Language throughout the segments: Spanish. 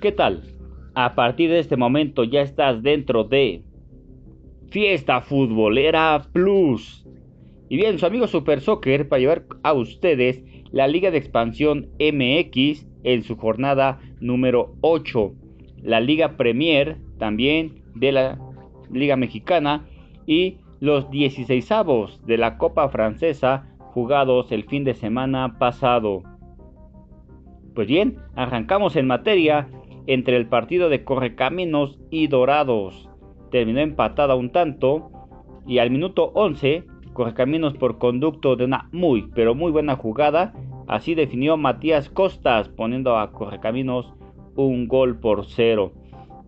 ¿Qué tal? A partir de este momento ya estás dentro de Fiesta Futbolera Plus. Y bien, su amigo Super Soccer para llevar a ustedes la Liga de Expansión MX en su jornada número 8. La Liga Premier también de la Liga Mexicana y los 16 avos de la Copa Francesa jugados el fin de semana pasado. Pues bien, arrancamos en materia entre el partido de Correcaminos y Dorados. Terminó empatada un tanto y al minuto 11, Correcaminos por conducto de una muy pero muy buena jugada, así definió Matías Costas poniendo a Correcaminos un gol por cero.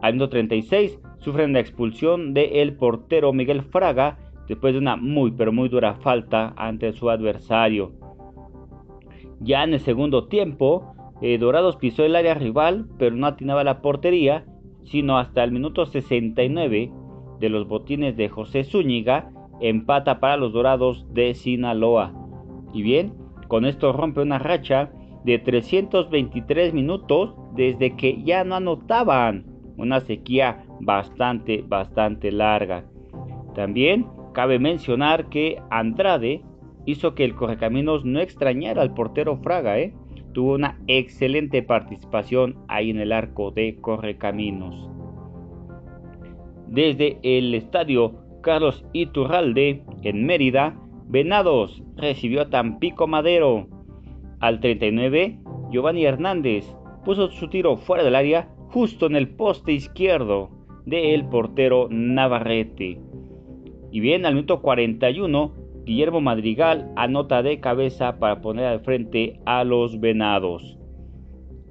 Al minuto 36 sufren la expulsión del el portero Miguel Fraga después de una muy pero muy dura falta ante su adversario. Ya en el segundo tiempo, eh, Dorados pisó el área rival, pero no atinaba la portería, sino hasta el minuto 69 de los botines de José Zúñiga, empata para los Dorados de Sinaloa. Y bien, con esto rompe una racha de 323 minutos desde que ya no anotaban. Una sequía bastante, bastante larga. También cabe mencionar que Andrade hizo que el Correcaminos no extrañara al portero Fraga, ¿eh? Tuvo una excelente participación ahí en el arco de Correcaminos. Desde el estadio Carlos Iturralde en Mérida, Venados recibió a Tampico Madero. Al 39, Giovanni Hernández puso su tiro fuera del área justo en el poste izquierdo del portero Navarrete. Y bien, al minuto 41, Guillermo Madrigal anota de cabeza para poner al frente a los Venados.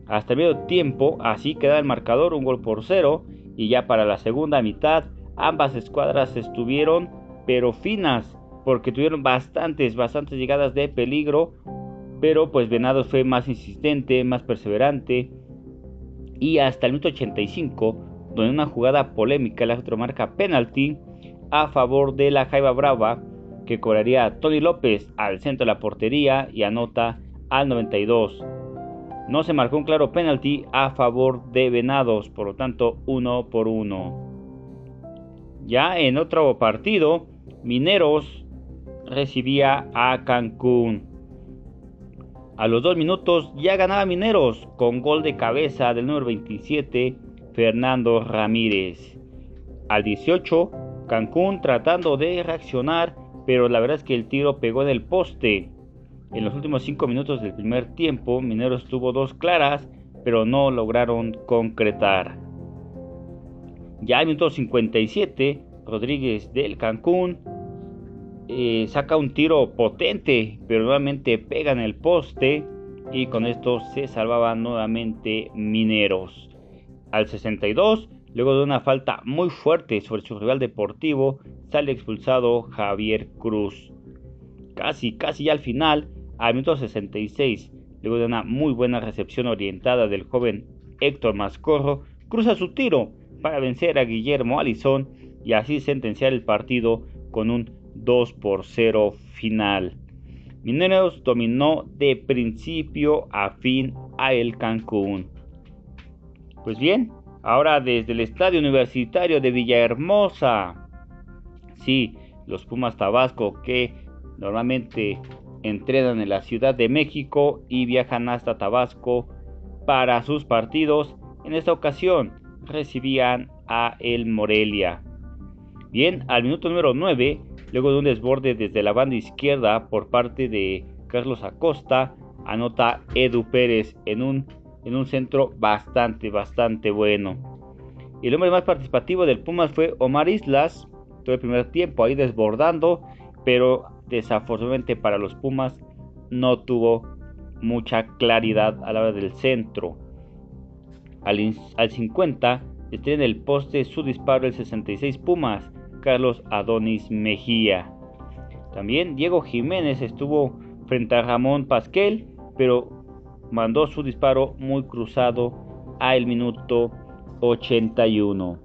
Hasta el medio tiempo, así queda el marcador un gol por cero y ya para la segunda mitad ambas escuadras estuvieron pero finas porque tuvieron bastantes, bastantes llegadas de peligro, pero pues Venados fue más insistente, más perseverante y hasta el minuto 85, donde una jugada polémica el árbitro marca penalti a favor de la Jaiba Brava que cobraría Tony López al centro de la portería y anota al 92. No se marcó un claro penalti a favor de Venados, por lo tanto uno por uno. Ya en otro partido, Mineros recibía a Cancún. A los dos minutos ya ganaba Mineros con gol de cabeza del número 27, Fernando Ramírez. Al 18, Cancún tratando de reaccionar pero la verdad es que el tiro pegó en el poste. En los últimos 5 minutos del primer tiempo, Mineros tuvo dos claras, pero no lograron concretar. Ya al minuto 57, Rodríguez del Cancún eh, saca un tiro potente, pero nuevamente pega en el poste y con esto se salvaban nuevamente Mineros. Al 62, luego de una falta muy fuerte sobre su rival deportivo, sale expulsado Javier Cruz. Casi, casi ya al final, al minuto 66, luego de una muy buena recepción orientada del joven Héctor Mascorro, cruza su tiro para vencer a Guillermo Alizón y así sentenciar el partido con un 2 por 0 final. Mineros dominó de principio a fin a el Cancún. Pues bien, ahora desde el Estadio Universitario de Villahermosa, Sí, los Pumas Tabasco que normalmente entrenan en la Ciudad de México y viajan hasta Tabasco para sus partidos. En esta ocasión recibían a el Morelia. Bien, al minuto número 9, luego de un desborde desde la banda izquierda por parte de Carlos Acosta, anota Edu Pérez en un, en un centro bastante, bastante bueno. Y el hombre más participativo del Pumas fue Omar Islas, todo el primer tiempo ahí desbordando, pero desafortunadamente para los Pumas no tuvo mucha claridad a la hora del centro. Al, al 50 estrena en el poste su disparo el 66 Pumas, Carlos Adonis Mejía. También Diego Jiménez estuvo frente a Ramón Pasquel, pero mandó su disparo muy cruzado a el minuto 81.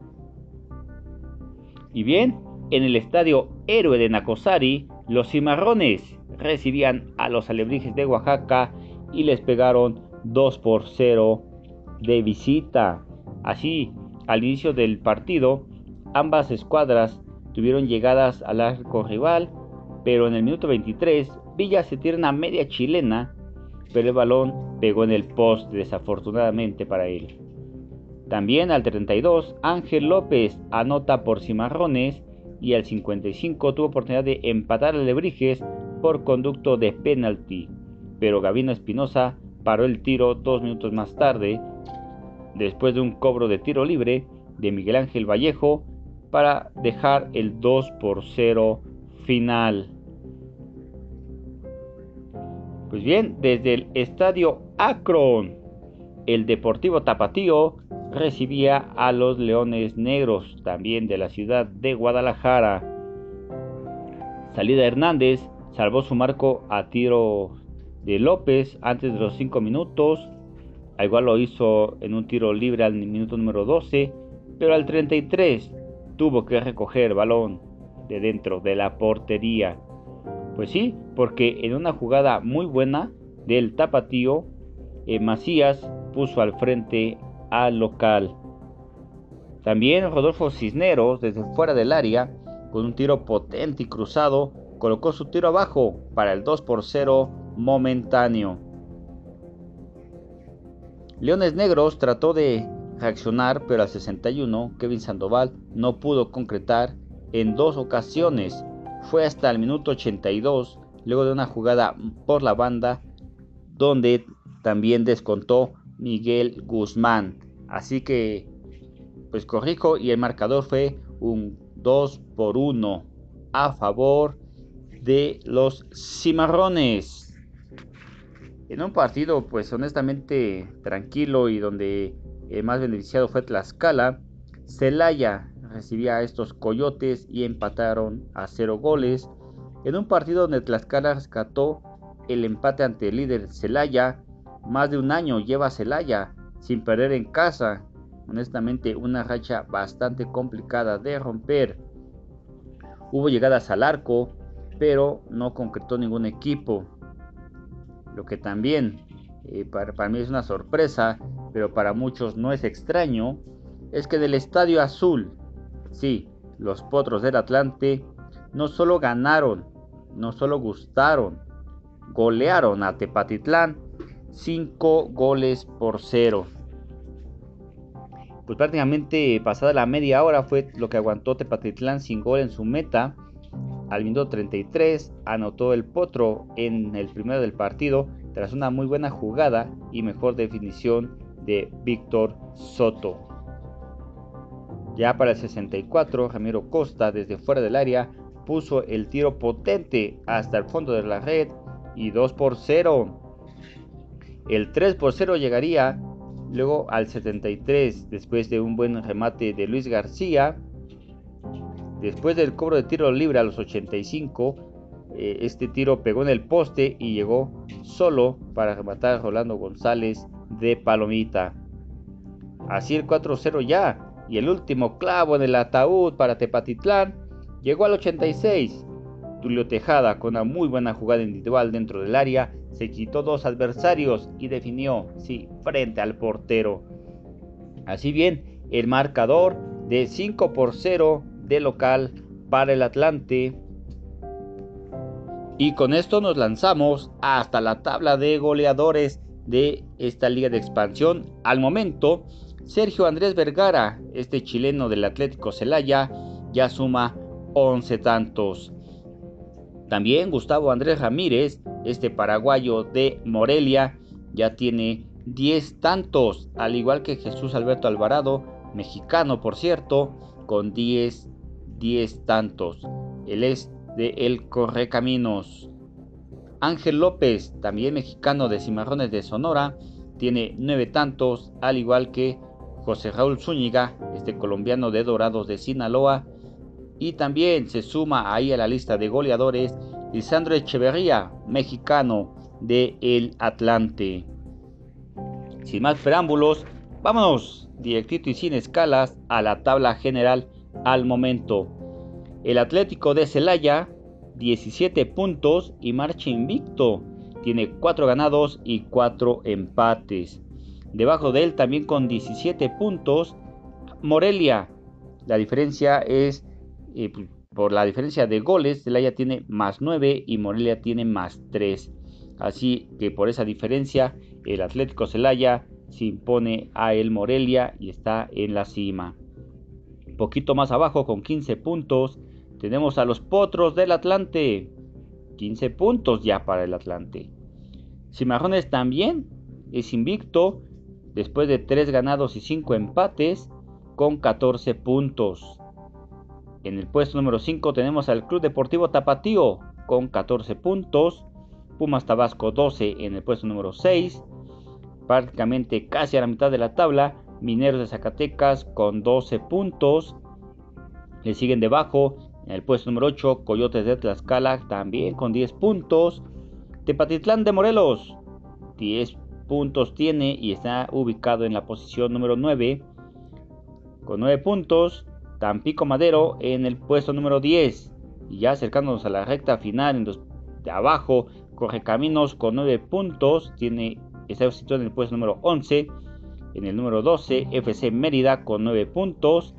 Y bien, en el estadio Héroe de Nacosari, los cimarrones recibían a los alebrijes de Oaxaca y les pegaron 2 por 0 de visita. Así, al inicio del partido, ambas escuadras tuvieron llegadas al arco rival, pero en el minuto 23 Villa se tira una media chilena, pero el balón pegó en el post desafortunadamente para él. También al 32, Ángel López anota por Cimarrones y al 55 tuvo oportunidad de empatar a Lebrijes por conducto de penalti, pero Gavino Espinosa paró el tiro dos minutos más tarde, después de un cobro de tiro libre de Miguel Ángel Vallejo para dejar el 2 por 0 final. Pues bien, desde el estadio Akron, el Deportivo Tapatío recibía a los Leones Negros, también de la ciudad de Guadalajara. Salida Hernández salvó su marco a tiro de López antes de los 5 minutos. igual lo hizo en un tiro libre al minuto número 12, pero al 33 tuvo que recoger balón de dentro de la portería. Pues sí, porque en una jugada muy buena del tapatío, eh, Macías puso al frente al local. También Rodolfo Cisneros, desde fuera del área, con un tiro potente y cruzado, colocó su tiro abajo para el 2 por 0 momentáneo. Leones Negros trató de reaccionar, pero al 61 Kevin Sandoval no pudo concretar en dos ocasiones. Fue hasta el minuto 82, luego de una jugada por la banda, donde también descontó Miguel Guzmán. Así que, pues corrijo, y el marcador fue un 2 por 1 a favor de los cimarrones. En un partido, pues honestamente tranquilo y donde el más beneficiado fue Tlaxcala, Celaya recibía a estos coyotes y empataron a cero goles. En un partido donde Tlaxcala rescató el empate ante el líder Celaya, más de un año lleva Celaya sin perder en casa. Honestamente, una racha bastante complicada de romper. Hubo llegadas al arco, pero no concretó ningún equipo. Lo que también eh, para, para mí es una sorpresa, pero para muchos no es extraño, es que del Estadio Azul, sí, los Potros del Atlante no solo ganaron, no solo gustaron, golearon a Tepatitlán 5 goles por 0. Pues prácticamente pasada la media hora fue lo que aguantó Tepatitlán sin gol en su meta. Al minuto 33 anotó el Potro en el primero del partido tras una muy buena jugada y mejor definición de Víctor Soto. Ya para el 64, Ramiro Costa desde fuera del área puso el tiro potente hasta el fondo de la red y 2 por 0. El 3 por 0 llegaría luego al 73 después de un buen remate de Luis García. Después del cobro de tiro libre a los 85, eh, este tiro pegó en el poste y llegó solo para rematar a Rolando González de Palomita. Así el 4-0 ya y el último clavo en el ataúd para Tepatitlán llegó al 86. Tulio Tejada con una muy buena jugada individual dentro del área se quitó dos adversarios y definió, sí, frente al portero. Así bien, el marcador de 5 por 0 de local para el Atlante. Y con esto nos lanzamos hasta la tabla de goleadores de esta liga de expansión. Al momento, Sergio Andrés Vergara, este chileno del Atlético Celaya, ya suma 11 tantos. También Gustavo Andrés Ramírez, este paraguayo de Morelia, ya tiene 10 tantos, al igual que Jesús Alberto Alvarado, mexicano por cierto, con 10, 10 tantos. Él es de El Correcaminos. Ángel López, también mexicano de Cimarrones de Sonora, tiene 9 tantos, al igual que José Raúl Zúñiga, este colombiano de Dorados de Sinaloa, y también se suma ahí a la lista de goleadores Lisandro Echeverría, mexicano de El Atlante. Sin más preámbulos, vámonos directito y sin escalas a la tabla general al momento. El Atlético de Celaya, 17 puntos y marcha invicto. Tiene 4 ganados y 4 empates. Debajo de él también con 17 puntos Morelia. La diferencia es eh, pues, por la diferencia de goles. Celaya tiene más 9 y Morelia tiene más 3. Así que por esa diferencia el Atlético Celaya se impone a el Morelia y está en la cima. Poquito más abajo con 15 puntos tenemos a los Potros del Atlante. 15 puntos ya para el Atlante. Cimarrones también es invicto después de 3 ganados y 5 empates con 14 puntos. En el puesto número 5 tenemos al Club Deportivo Tapatío con 14 puntos. Pumas Tabasco 12 en el puesto número 6. Prácticamente casi a la mitad de la tabla. Mineros de Zacatecas con 12 puntos. Le siguen debajo en el puesto número 8 Coyotes de Tlaxcala también con 10 puntos. Tepatitlán de Morelos 10 puntos tiene y está ubicado en la posición número 9 con 9 puntos. Tampico Madero en el puesto número 10 y ya acercándonos a la recta final en los de abajo Caminos con 9 puntos tiene está situado en el puesto número 11 en el número 12 FC Mérida con 9 puntos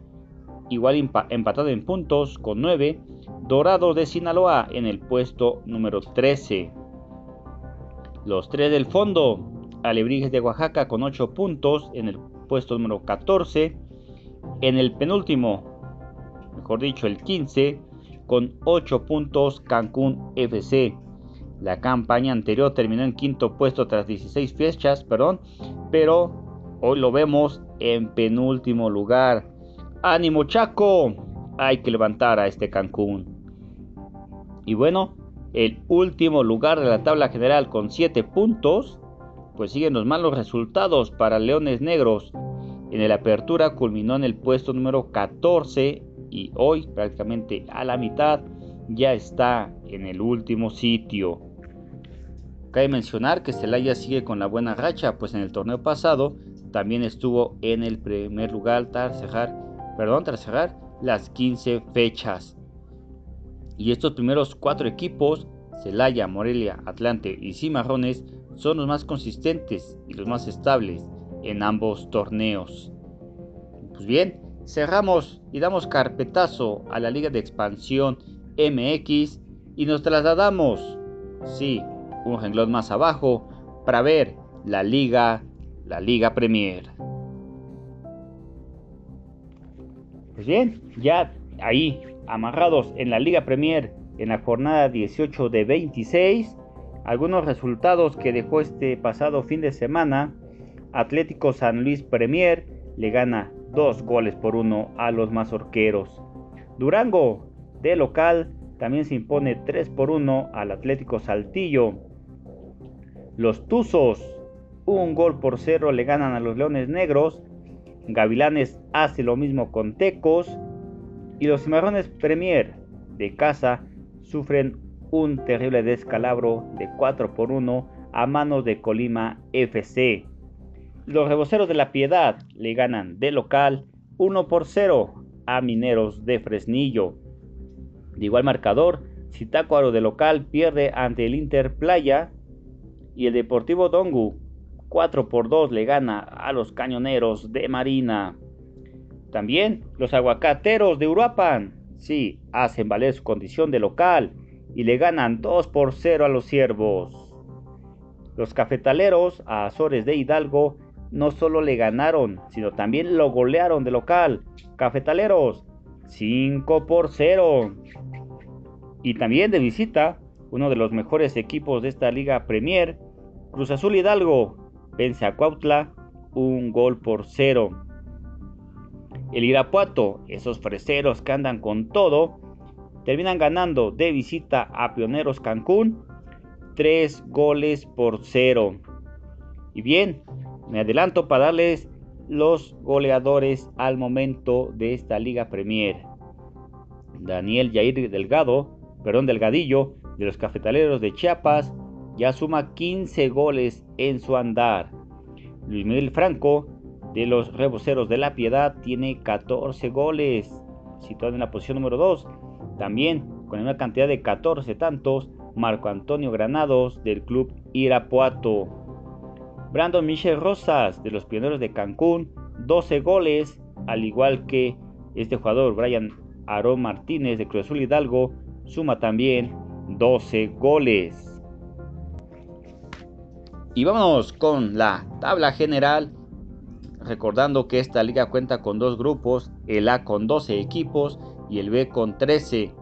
igual empatado en puntos con 9 Dorado de Sinaloa en el puesto número 13 los tres del fondo Alebrijes de Oaxaca con 8 puntos en el puesto número 14 en el penúltimo mejor dicho el 15 con 8 puntos Cancún FC la campaña anterior terminó en quinto puesto tras 16 fechas, perdón, pero hoy lo vemos en penúltimo lugar. ¡Ánimo Chaco! Hay que levantar a este Cancún. Y bueno, el último lugar de la tabla general con 7 puntos, pues siguen los malos resultados para Leones Negros. En el apertura culminó en el puesto número 14 y hoy prácticamente a la mitad ya está en el último sitio. Cabe mencionar que Celaya sigue con la buena racha, pues en el torneo pasado también estuvo en el primer lugar tras cerrar, perdón, tras cerrar las 15 fechas. Y estos primeros cuatro equipos, Celaya, Morelia, Atlante y Cimarrones, son los más consistentes y los más estables en ambos torneos. Pues bien, cerramos y damos carpetazo a la Liga de Expansión MX y nos trasladamos, sí, un renglón más abajo, para ver la Liga, la Liga Premier. Pues bien, ya ahí, amarrados en la Liga Premier en la jornada 18 de 26, algunos resultados que dejó este pasado fin de semana. Atlético San Luis Premier le gana dos goles por uno a los mazorqueros. Durango de local también se impone 3 por 1 al Atlético Saltillo. Los Tuzos, un gol por cero le ganan a los Leones Negros. Gavilanes hace lo mismo con Tecos. Y los Cimarrones Premier de casa sufren un terrible descalabro de 4 por 1 a manos de Colima FC. Los reboceros de la Piedad le ganan de local 1 por 0 a Mineros de Fresnillo. De igual marcador, Zitácuaro de local pierde ante el Inter Playa y el Deportivo Dongu 4 por 2 le gana a los Cañoneros de Marina. También los Aguacateros de Uruapan, sí, hacen valer su condición de local y le ganan 2 por 0 a los Ciervos. Los Cafetaleros a Azores de Hidalgo no solo le ganaron, sino también lo golearon de local. Cafetaleros 5 por 0. Y también de visita, uno de los mejores equipos de esta Liga Premier, Cruz Azul Hidalgo, vence a Cuautla un gol por cero. El Irapuato, esos freseros que andan con todo, terminan ganando de visita a Pioneros Cancún tres goles por cero. Y bien, me adelanto para darles los goleadores al momento de esta Liga Premier. Daniel Jair Delgado perdón, Delgadillo de los Cafetaleros de Chiapas ya suma 15 goles en su andar. Luis Miguel Franco de los Reboceros de la Piedad tiene 14 goles, situado en la posición número 2. También con una cantidad de 14 tantos, Marco Antonio Granados del club Irapuato. Brandon Michel Rosas de los Pioneros de Cancún, 12 goles, al igual que este jugador Brian Aarón Martínez de Cruz Azul Hidalgo, suma también 12 goles. Y vámonos con la tabla general, recordando que esta liga cuenta con dos grupos, el A con 12 equipos y el B con 13.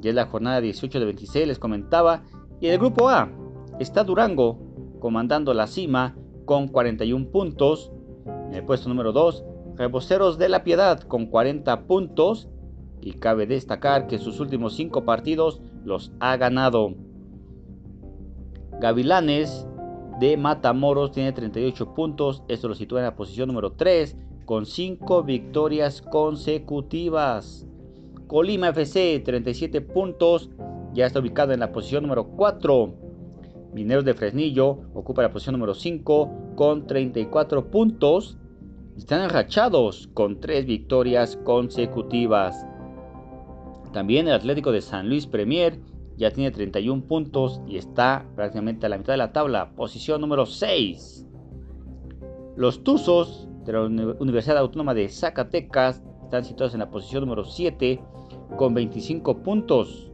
Ya es la jornada 18 de 26, les comentaba. Y en el grupo A está Durango comandando la cima con 41 puntos. En el puesto número 2, Reboceros de la Piedad con 40 puntos. Y cabe destacar que sus últimos 5 partidos los ha ganado. Gavilanes de Matamoros tiene 38 puntos. Esto lo sitúa en la posición número 3 con 5 victorias consecutivas. Colima FC 37 puntos. Ya está ubicado en la posición número 4. Mineros de Fresnillo ocupa la posición número 5 con 34 puntos. Están enrachados con 3 victorias consecutivas. También el Atlético de San Luis Premier ya tiene 31 puntos y está prácticamente a la mitad de la tabla, posición número 6. Los Tuzos de la Universidad Autónoma de Zacatecas están situados en la posición número 7 con 25 puntos.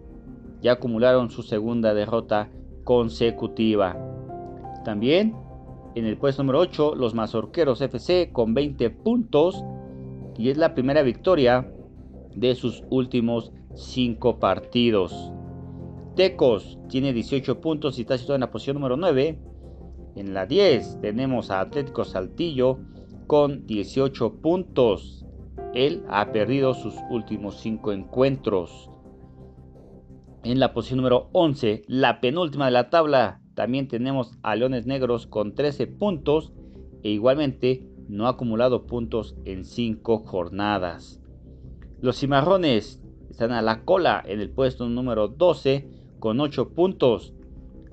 Ya acumularon su segunda derrota consecutiva. También en el puesto número 8 los Mazorqueros FC con 20 puntos y es la primera victoria de sus últimos 5 partidos. Tecos tiene 18 puntos y está situado en la posición número 9. En la 10 tenemos a Atlético Saltillo con 18 puntos. Él ha perdido sus últimos 5 encuentros. En la posición número 11, la penúltima de la tabla, también tenemos a Leones Negros con 13 puntos e igualmente no ha acumulado puntos en 5 jornadas. Los Cimarrones están a la cola en el puesto número 12 con 8 puntos.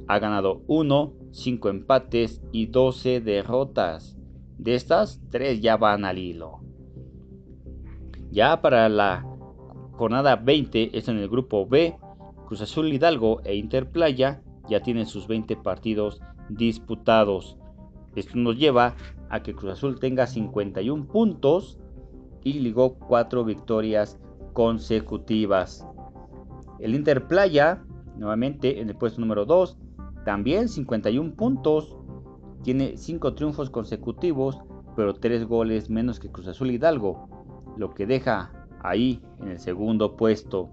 Ha ganado 1, 5 empates y 12 derrotas. De estas, 3 ya van al hilo. Ya para la jornada 20 es en el grupo B Cruz Azul Hidalgo e Interplaya ya tienen sus 20 partidos disputados. Esto nos lleva a que Cruz Azul tenga 51 puntos y ligó 4 victorias consecutivas. El Interplaya, nuevamente en el puesto número 2, también 51 puntos. Tiene 5 triunfos consecutivos, pero 3 goles menos que Cruz Azul Hidalgo, lo que deja ahí en el segundo puesto.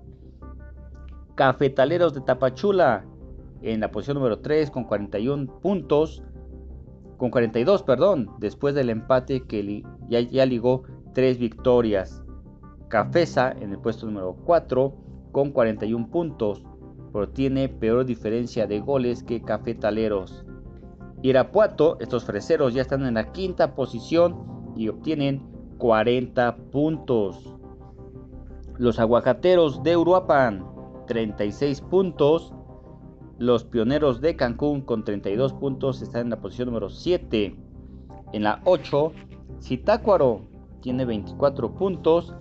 Cafetaleros de Tapachula en la posición número 3 con 41 puntos. Con 42, perdón, después del empate que ya, ligó 3 victorias. Cafesa en el puesto número 4 con 41 puntos, pero tiene peor diferencia de goles que Cafetaleros. Irapuato, estos freseros ya están en la quinta posición y obtienen 40 puntos. Los aguacateros de Uruapan 36 puntos. Los pioneros de Cancún con 32 puntos están en la posición número 7. En la 8, Zitácuaro tiene 24 puntos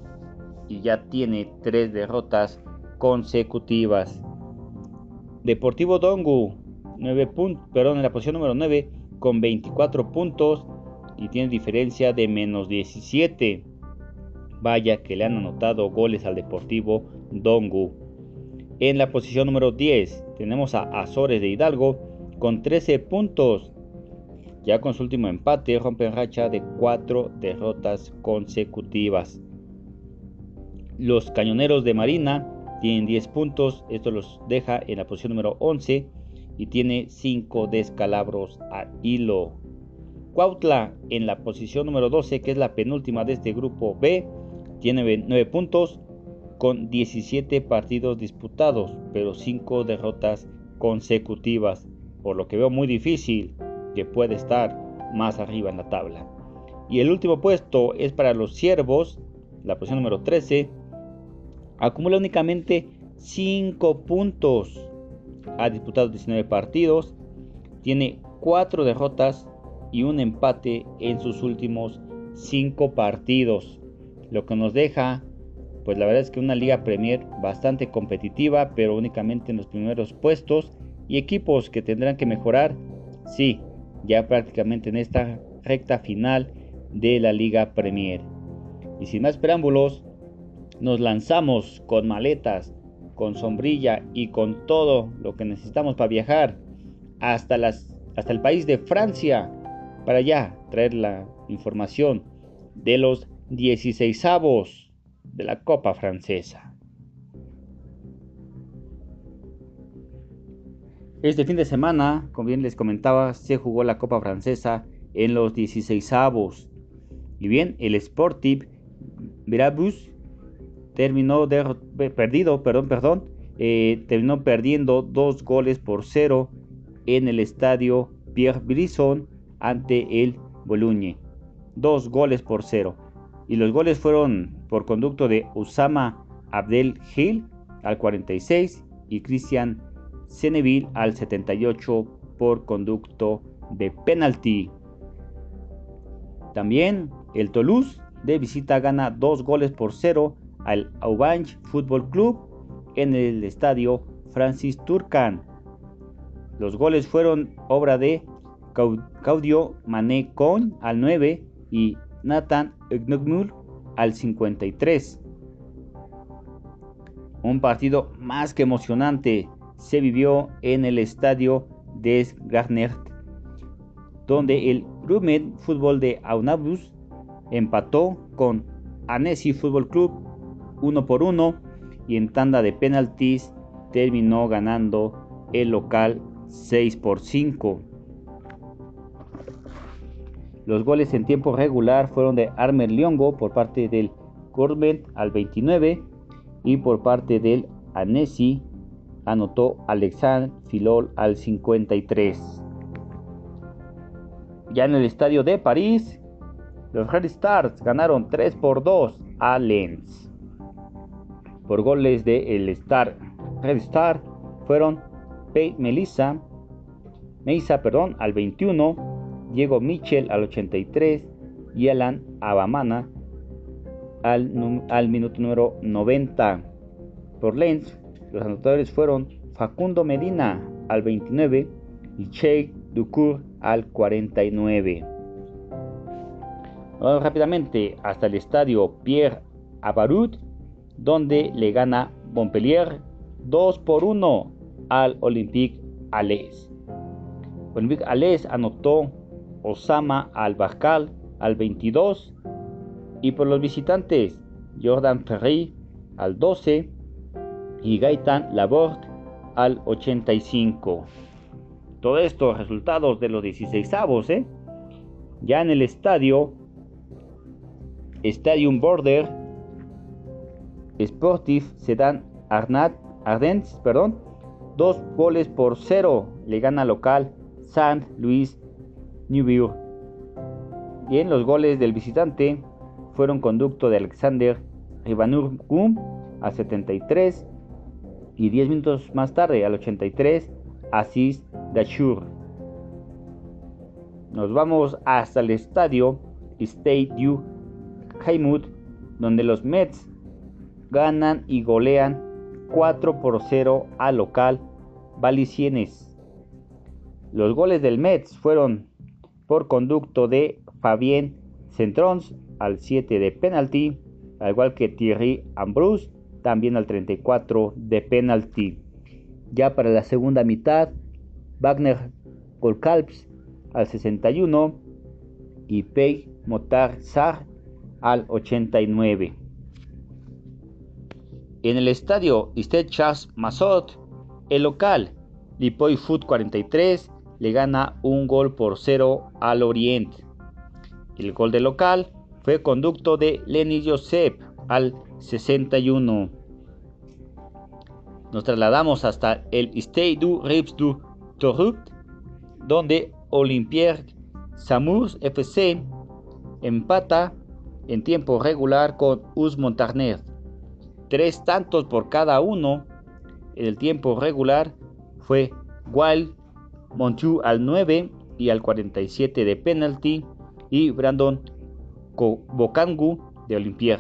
y ya tiene 3 derrotas consecutivas. Deportivo Dongu, 9 puntos, perdón, en la posición número 9 con 24 puntos y tiene diferencia de menos 17. Vaya que le han anotado goles al Deportivo Dongu. En la posición número 10 tenemos a Azores de Hidalgo con 13 puntos. Ya con su último empate rompen racha de 4 derrotas consecutivas. Los Cañoneros de Marina tienen 10 puntos. Esto los deja en la posición número 11 y tiene 5 descalabros a hilo. Cuautla en la posición número 12, que es la penúltima de este grupo B, tiene 9 puntos con 17 partidos disputados, pero 5 derrotas consecutivas, por lo que veo muy difícil que pueda estar más arriba en la tabla. Y el último puesto es para los Siervos, la posición número 13, acumula únicamente 5 puntos, ha disputado 19 partidos, tiene 4 derrotas y un empate en sus últimos 5 partidos, lo que nos deja pues la verdad es que una liga Premier bastante competitiva, pero únicamente en los primeros puestos. Y equipos que tendrán que mejorar, sí, ya prácticamente en esta recta final de la Liga Premier. Y sin más preámbulos, nos lanzamos con maletas, con sombrilla y con todo lo que necesitamos para viajar hasta, las, hasta el país de Francia para ya traer la información de los 16 avos de la Copa Francesa. Este fin de semana, como bien les comentaba, se jugó la Copa Francesa en los 16 avos. Y bien, el Sportif Brabus terminó perdón, perdón, eh, terminó perdiendo dos goles por cero en el estadio Pierre Brisson ante el Bologne. Dos goles por cero. Y los goles fueron por conducto de Usama Abdel Gil al 46 y Christian Seneville al 78 por conducto de penalti. También el Toulouse de visita gana dos goles por cero al Aubange Football Club en el estadio Francis Turcan. Los goles fueron obra de Claudio Mané Con al 9 y Nathan Egnogmul al 53. Un partido más que emocionante se vivió en el estadio des Garnert, donde el Rumed Fútbol de Aunabus empató con Annecy Fútbol Club 1 por 1 y en tanda de penaltis terminó ganando el local 6 por 5. Los goles en tiempo regular fueron de Armer Liongo por parte del Gourmet al 29 y por parte del Annecy anotó Alexandre Filol al 53. Ya en el estadio de París, los Red Stars ganaron 3 por 2 a Lens. Por goles de Star Red Star fueron Pete Melissa, Meisa perdón, al 21, Diego Michel al 83 y Alan Abamana al, minuto número 90. Por Lens, los anotadores fueron Facundo Medina al 29 y Che Ducour al 49 rápidamente hasta el estadio Pierre Abarut, donde le gana Montpellier 2 por 1 al Olympique Alès. Olympique Alès anotó Osama Al-Bakal al 22 y por los visitantes Jordan Ferry al 12 y Gaetan Laborde al 85. Todo esto resultados de los 16 avos, ¿eh? Ya en el estadio Stadium Border, Sportif Sedan Arnat, Ardens, perdón, dos goles por cero le gana local Saint Louis Newville. Y en los goles del visitante fueron conducto de Alexander Rivanur Gum a 73 y 10 minutos más tarde al 83 Asís Dachur. Nos vamos hasta el estadio Stade Haymut, donde los Mets ganan y golean 4 por 0 al local Valenciennes. Los goles del Mets fueron por conducto de Fabien Centrons al 7 de penalti, al igual que Thierry Ambrose también al 34 de penalti. Ya para la segunda mitad, Wagner Golkalps al 61 y Pei Motar Sar al 89. En el estadio Stade Chas Mazot, el local Lipoy Foot 43 le gana un gol por cero al Oriente. El gol del local fue conducto de Lenny Josep al 61. Nos trasladamos hasta el Stade du Rips du Torupt, donde Olympique Samurs FC empata en tiempo regular con Us Montarner. Tres tantos por cada uno. En el tiempo regular fue Wild Montu al 9 y al 47 de penalty y Brandon Bokangu de Olympier.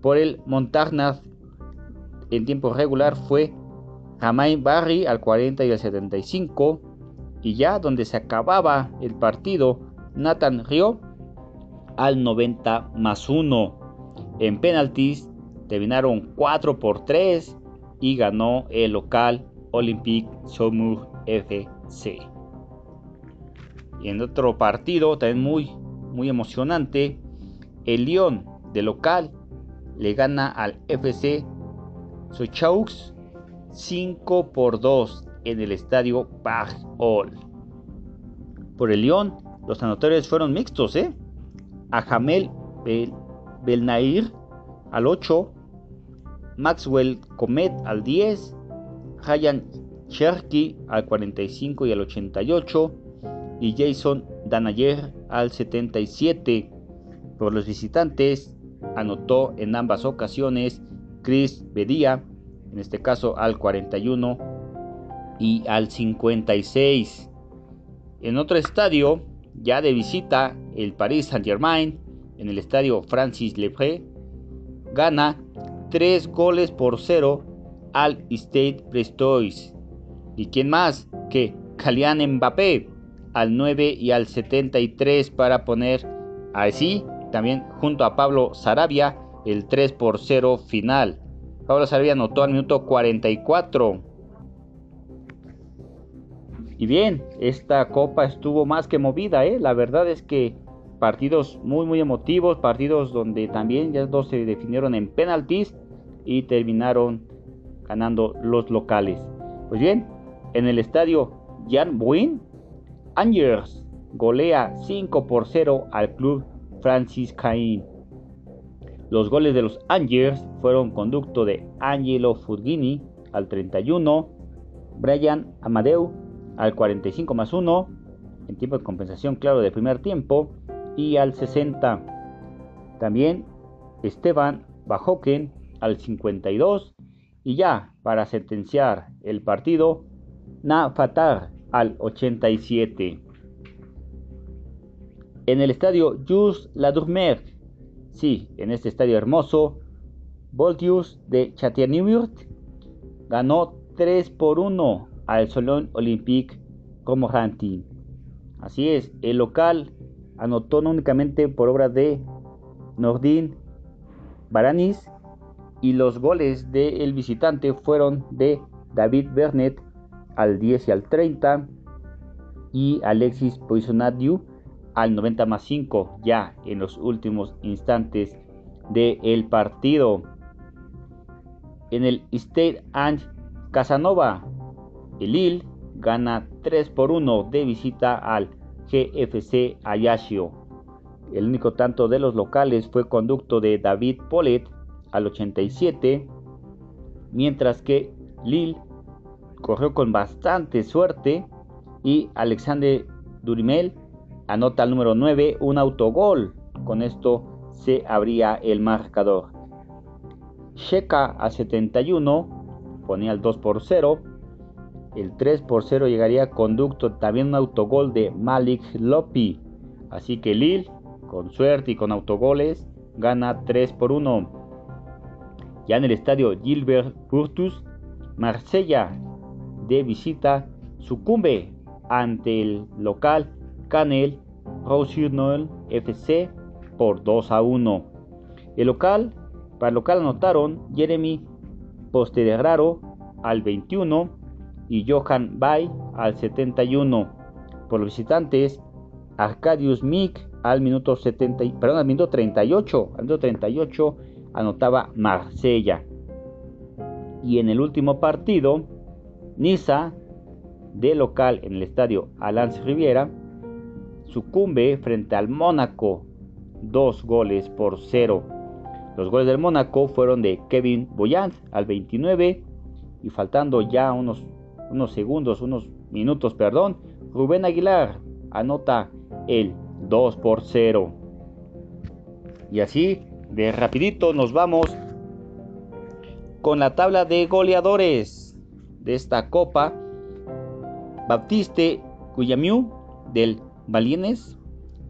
Por el Montarnaz en tiempo regular fue Jamain Barry al 40 y al 75 Y ya donde se acababa el partido, Nathan Rio al 90 más 1. En penaltis terminaron 4 por 3 y ganó el local Olympique Saumur Y en otro partido también muy, muy emocionante, el Lyon de local le gana al FC Sochaux 5 por 2 en el estadio Parc Por el Lyon, los anotatorios fueron mixtos, ¿eh? A Jamel Belnair al 8, Maxwell Comet al 10, Ryan Cherky al 45 y al 88 y Jason Danayer al 77. Por los visitantes anotó en ambas ocasiones Chris Bedía, en este caso al 41 y al 56. En otro estadio, ya de visita, el Paris Saint-Germain, en el estadio Francis Lepré, gana 3 goles por 0 al State Brestois. ¿Y quién más que Kylian Mbappé al 9 y al 73 para poner así también junto a Pablo Sarabia el 3 por 0 final. Pablo Sarabia anotó al minuto 44. Y bien, esta copa estuvo más que movida, ¿eh? La verdad es que partidos muy muy emotivos, partidos donde también ya dos se definieron en penaltis y terminaron ganando los locales. Pues bien, en el estadio Jan Buin, Angers golea 5 por 0 al club Francis Cain. Los goles de los Angers fueron conducto de Angelo Furgini al 31, Brian Amadeu al 45 más 1, en tiempo de compensación claro de primer tiempo, y al 60. También Esteban Bajoken al 52 y ya para sentenciar el partido, Na Fatar al 87. En el estadio Jules Ladurmer, sí, en este estadio hermoso, Voltius de Châteauneuf ganó 3 por 1 al Solón Olympique como ranking. Así es, el local anotó no únicamente por obra de Nordin Baranis y los goles del visitante fueron de David Bernet al 10 y al 30 y Alexis Poisonadiu al 90 más 5 ya en los últimos instantes del partido. En el State and Casanova, el Lille gana 3 por 1 de visita al GFC Ayashio. El único tanto de los locales fue conducto de David Polet al 87, mientras que Lille corrió con bastante suerte y Alexander Durimel anota al número 9 un autogol. Con esto se abría el marcador. Sheka a 71 ponía el 2 por 0. El 3 por 0 llegaría conducto también un autogol de Malik Lopi. Así que Lille, con suerte y con autogoles, gana 3 por 1. Ya en el estadio Gilbert Burtus, Marsella de visita sucumbe ante el local Canel Noel FC por 2 a 1. El local, para el local anotaron Jeremy Posterraro al 21 y Johan Bay al 71. Por los visitantes, Arcadius Mick al minuto 70, perdón, al minuto 38, al minuto 38 anotaba Marsella. Y en el último partido, Niza de local en el estadio Alans Riviera sucumbe frente al Mónaco, dos goles por cero. Los goles del Mónaco fueron de Kevin Boyant al 29 y faltando ya unos unos segundos, unos minutos, perdón, Rubén Aguilar anota el 2 por 0. Y así, de rapidito nos vamos con la tabla de goleadores de esta copa. Baptiste Cuyamiu del Balienes,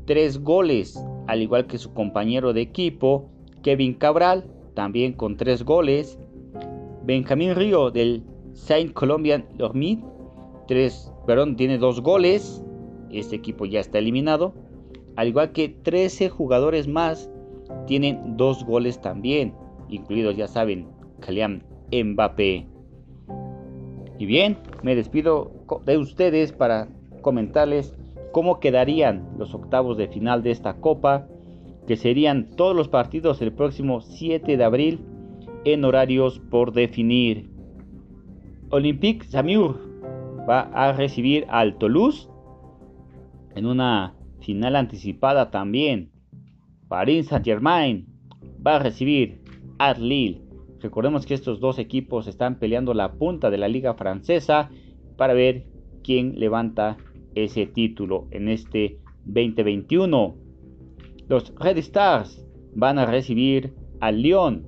tres goles, al igual que su compañero de equipo, Kevin Cabral, también con tres goles. Benjamín Río del Saint Colombian Lormid, tres perdón, tiene dos goles. Este equipo ya está eliminado. Al igual que 13 jugadores más tienen dos goles también, incluidos ya saben, Kylian Mbappé. Y bien, me despido de ustedes para comentarles cómo quedarían los octavos de final de esta copa, que serían todos los partidos el próximo 7 de abril en horarios por definir. Olympique Samur va a recibir al Toulouse en una final anticipada también. Paris Saint-Germain va a recibir a Lille. Recordemos que estos dos equipos están peleando la punta de la liga francesa para ver quién levanta ese título en este 2021. Los Red Stars van a recibir al Lyon.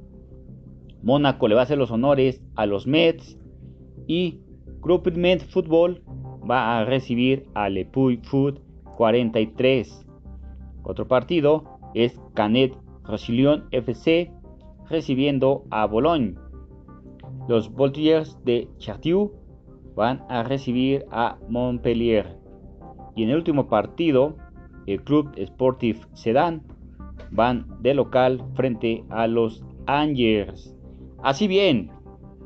Mónaco le va a hacer los honores a los Mets y Groupe Met Football va a recibir a Le Puy Foot 43. Otro partido es Canet Roussillon FC recibiendo a Bologne. Los Voltigeurs de Chartieu van a recibir a Montpellier. Y en el último partido, el Club Sportif Sedan van de local frente a los Angers. Así bien,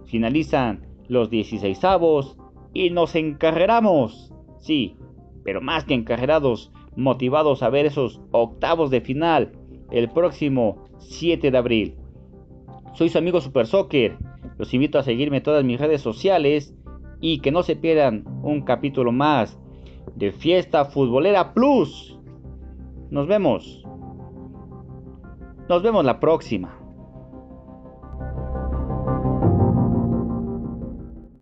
finalizan los 16 avos y nos encarreramos. Sí, pero más que encarrerados, motivados a ver esos octavos de final el próximo 7 de abril. Soy su amigo Super Soccer. Los invito a seguirme en todas mis redes sociales y que no se pierdan un capítulo más de Fiesta Futbolera Plus. Nos vemos. Nos vemos la próxima.